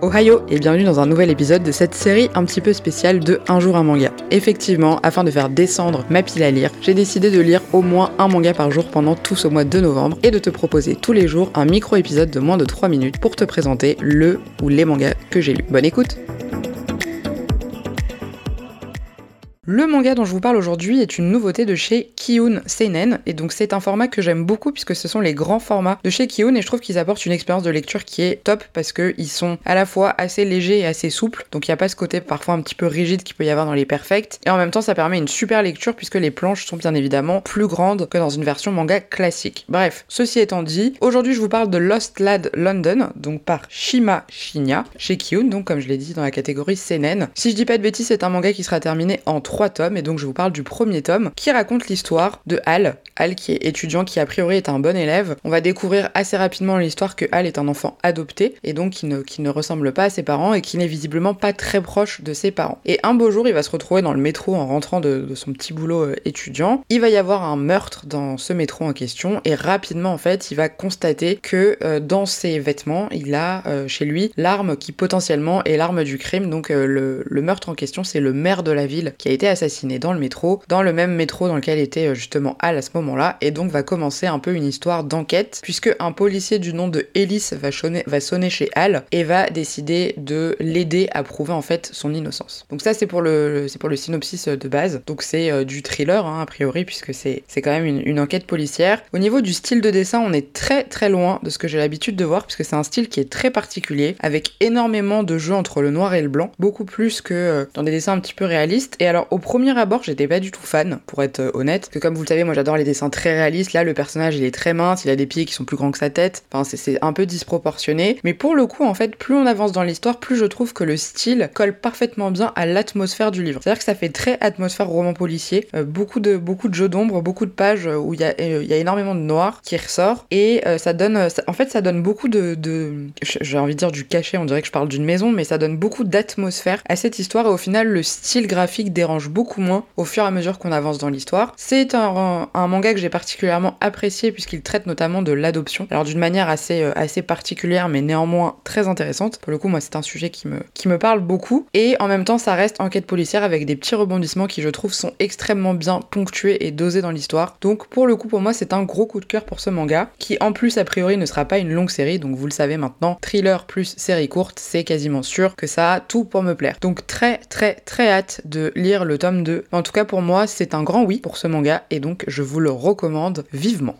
Ohio et bienvenue dans un nouvel épisode de cette série un petit peu spéciale de Un jour un manga. Effectivement, afin de faire descendre ma pile à lire, j'ai décidé de lire au moins un manga par jour pendant tout ce mois de novembre et de te proposer tous les jours un micro-épisode de moins de 3 minutes pour te présenter le ou les mangas que j'ai lus. Bonne écoute Le manga dont je vous parle aujourd'hui est une nouveauté de chez Kiun Seinen et donc c'est un format que j'aime beaucoup puisque ce sont les grands formats de chez Kiun et je trouve qu'ils apportent une expérience de lecture qui est top parce qu'ils sont à la fois assez légers et assez souples donc il n'y a pas ce côté parfois un petit peu rigide qu'il peut y avoir dans les perfects et en même temps ça permet une super lecture puisque les planches sont bien évidemment plus grandes que dans une version manga classique. Bref, ceci étant dit, aujourd'hui je vous parle de Lost Lad London donc par Shima Shinya chez Kiun donc comme je l'ai dit dans la catégorie Seinen. Si je dis pas de bêtises c'est un manga qui sera terminé en 3 tomes, et donc je vous parle du premier tome, qui raconte l'histoire de Hal. Hal qui est étudiant, qui a priori est un bon élève. On va découvrir assez rapidement l'histoire que Hal est un enfant adopté, et donc qui ne, ressemble pas à ses parents, et qui n'est visiblement pas très proche de ses parents. Et un beau jour, il va se retrouver dans le métro en rentrant de, son petit boulot euh, étudiant. Il va y avoir un meurtre dans ce métro en question, et rapidement, en fait, il va constater que euh, dans ses vêtements, il a euh, chez lui l'arme qui potentiellement est l'arme du crime. Donc le, le meurtre en question, c'est le maire de la ville qui a été assassiné dans le métro, dans le même métro dans lequel était justement Al à ce moment-là, et donc va commencer un peu une histoire d'enquête, puisque un policier du nom de Ellis va, sonner chez Al et va décider de l'aider à prouver en fait son innocence. Donc ça c'est pour le, c'est pour le synopsis euh, de base, donc c'est euh, du thriller hein, a priori, puisque c'est, c'est quand même une, une, enquête policière. Au niveau du style de dessin, on est très très loin de ce que j'ai l'habitude de voir, puisque c'est un style qui est très particulier, avec énormément de jeux entre le noir et le blanc, beaucoup plus que dans des dessins un petit peu réalistes. Et alors au premier abord, j'étais pas du tout fan, pour être euh, honnête. Que comme vous le savez, moi j'adore les dessins très réalistes. Là, le personnage il est très mince, il a des pieds qui sont plus grands que sa tête. Enfin, c'est un peu disproportionné. Mais pour le coup, en fait, plus on avance dans l'histoire, plus je trouve que le style colle parfaitement bien à l'atmosphère du livre. C'est-à-dire que ça fait très atmosphère roman policier. Euh, beaucoup de beaucoup de jeux d'ombre, beaucoup de pages où il y, a, y a énormément de noir qui ressort. Et euh, ça donne, en fait, ça donne beaucoup de, de j'ai envie de dire du cachet. On dirait que je parle d'une maison, mais ça donne beaucoup d'atmosphère à cette histoire. Et au final, le style graphique dérange beaucoup moins au fur et à mesure qu'on avance dans l'histoire. C'est un, manga que j'ai particulièrement apprécié puisqu'il traite notamment de l'adoption. Alors d'une manière assez, euh, assez particulière mais néanmoins très intéressante. Pour le coup, moi c'est un sujet qui me, qui me parle beaucoup. Et en même temps, ça reste enquête policière avec des petits rebondissements qui je trouve sont extrêmement bien ponctués et dosés dans l'histoire. Donc pour le coup, pour moi, c'est un gros coup de cœur pour ce manga qui en plus a priori ne sera pas une longue série. Donc vous le savez maintenant, thriller plus série courte, c'est quasiment sûr que ça a tout pour me plaire. Donc très très très hâte de lire le tome 2 en tout cas, pour moi, c'est un grand oui pour ce manga et donc je vous recommande vivement.